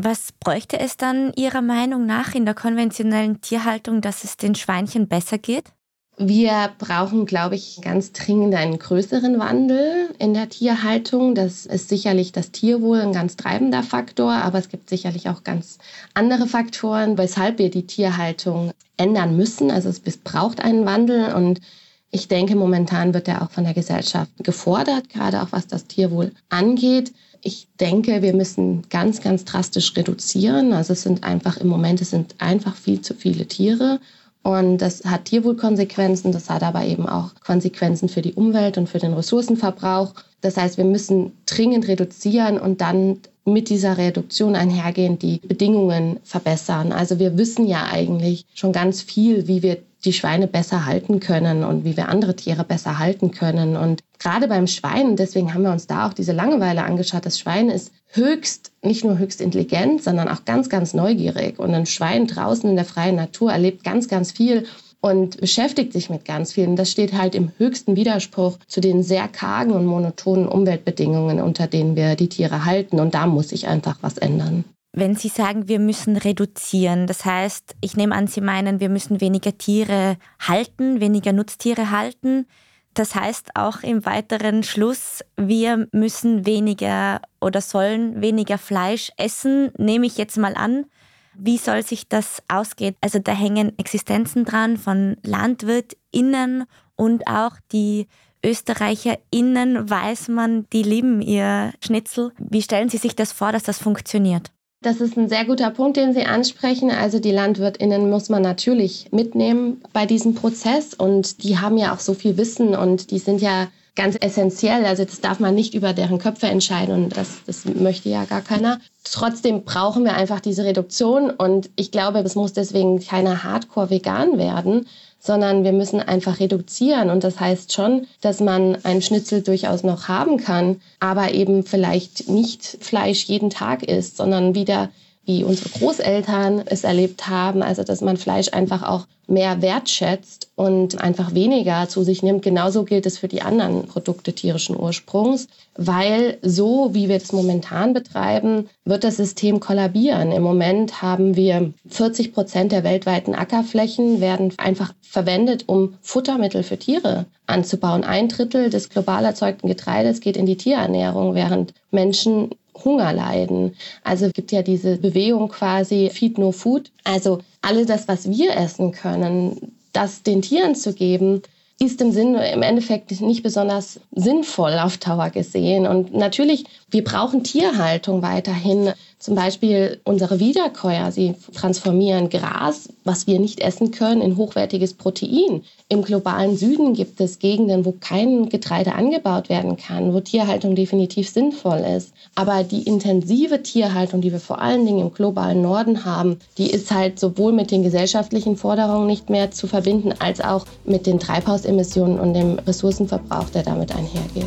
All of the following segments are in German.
Was bräuchte es dann Ihrer Meinung nach in der konventionellen Tierhaltung, dass es den Schweinchen besser geht? Wir brauchen, glaube ich, ganz dringend einen größeren Wandel in der Tierhaltung. Das ist sicherlich das Tierwohl ein ganz treibender Faktor, aber es gibt sicherlich auch ganz andere Faktoren, weshalb wir die Tierhaltung ändern müssen. Also es braucht einen Wandel und ich denke, momentan wird er auch von der Gesellschaft gefordert, gerade auch was das Tierwohl angeht. Ich denke, wir müssen ganz, ganz drastisch reduzieren. Also es sind einfach im Moment, es sind einfach viel zu viele Tiere. Und das hat Tierwohlkonsequenzen, das hat aber eben auch Konsequenzen für die Umwelt und für den Ressourcenverbrauch. Das heißt, wir müssen dringend reduzieren und dann mit dieser Reduktion einhergehend die Bedingungen verbessern. Also wir wissen ja eigentlich schon ganz viel, wie wir die Schweine besser halten können und wie wir andere Tiere besser halten können. Und gerade beim Schwein, deswegen haben wir uns da auch diese Langeweile angeschaut, das Schwein ist höchst, nicht nur höchst intelligent, sondern auch ganz, ganz neugierig. Und ein Schwein draußen in der freien Natur erlebt ganz, ganz viel und beschäftigt sich mit ganz vielen. Das steht halt im höchsten Widerspruch zu den sehr kargen und monotonen Umweltbedingungen, unter denen wir die Tiere halten. Und da muss sich einfach was ändern. Wenn Sie sagen, wir müssen reduzieren, das heißt, ich nehme an, Sie meinen, wir müssen weniger Tiere halten, weniger Nutztiere halten. Das heißt auch im weiteren Schluss, wir müssen weniger oder sollen weniger Fleisch essen, nehme ich jetzt mal an. Wie soll sich das ausgehen? Also da hängen Existenzen dran von LandwirtInnen und auch die ÖsterreicherInnen, weiß man, die lieben ihr Schnitzel. Wie stellen Sie sich das vor, dass das funktioniert? Das ist ein sehr guter Punkt, den Sie ansprechen. Also die Landwirtinnen muss man natürlich mitnehmen bei diesem Prozess und die haben ja auch so viel Wissen und die sind ja ganz essentiell. Also das darf man nicht über deren Köpfe entscheiden und das, das möchte ja gar keiner. Trotzdem brauchen wir einfach diese Reduktion und ich glaube, es muss deswegen keiner Hardcore vegan werden, sondern wir müssen einfach reduzieren. Und das heißt schon, dass man einen Schnitzel durchaus noch haben kann, aber eben vielleicht nicht Fleisch jeden Tag isst, sondern wieder wie unsere Großeltern es erlebt haben, also dass man Fleisch einfach auch mehr wertschätzt und einfach weniger zu sich nimmt. Genauso gilt es für die anderen Produkte tierischen Ursprungs, weil so wie wir es momentan betreiben, wird das System kollabieren. Im Moment haben wir 40 Prozent der weltweiten Ackerflächen werden einfach verwendet, um Futtermittel für Tiere anzubauen. Ein Drittel des global erzeugten Getreides geht in die Tierernährung, während Menschen Hunger leiden. Also es gibt ja diese Bewegung quasi Feed No Food. Also alles das, was wir essen können, das den Tieren zu geben, ist im Sinn im Endeffekt nicht besonders sinnvoll auf Dauer gesehen. Und natürlich, wir brauchen Tierhaltung weiterhin. Zum Beispiel unsere Wiederkäuer, sie transformieren Gras, was wir nicht essen können, in hochwertiges Protein. Im globalen Süden gibt es Gegenden, wo kein Getreide angebaut werden kann, wo Tierhaltung definitiv sinnvoll ist. Aber die intensive Tierhaltung, die wir vor allen Dingen im globalen Norden haben, die ist halt sowohl mit den gesellschaftlichen Forderungen nicht mehr zu verbinden, als auch mit den Treibhausemissionen und dem Ressourcenverbrauch, der damit einhergeht.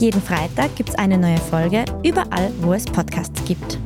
Jeden Freitag gibt es eine neue Folge, überall, wo es Podcasts gibt.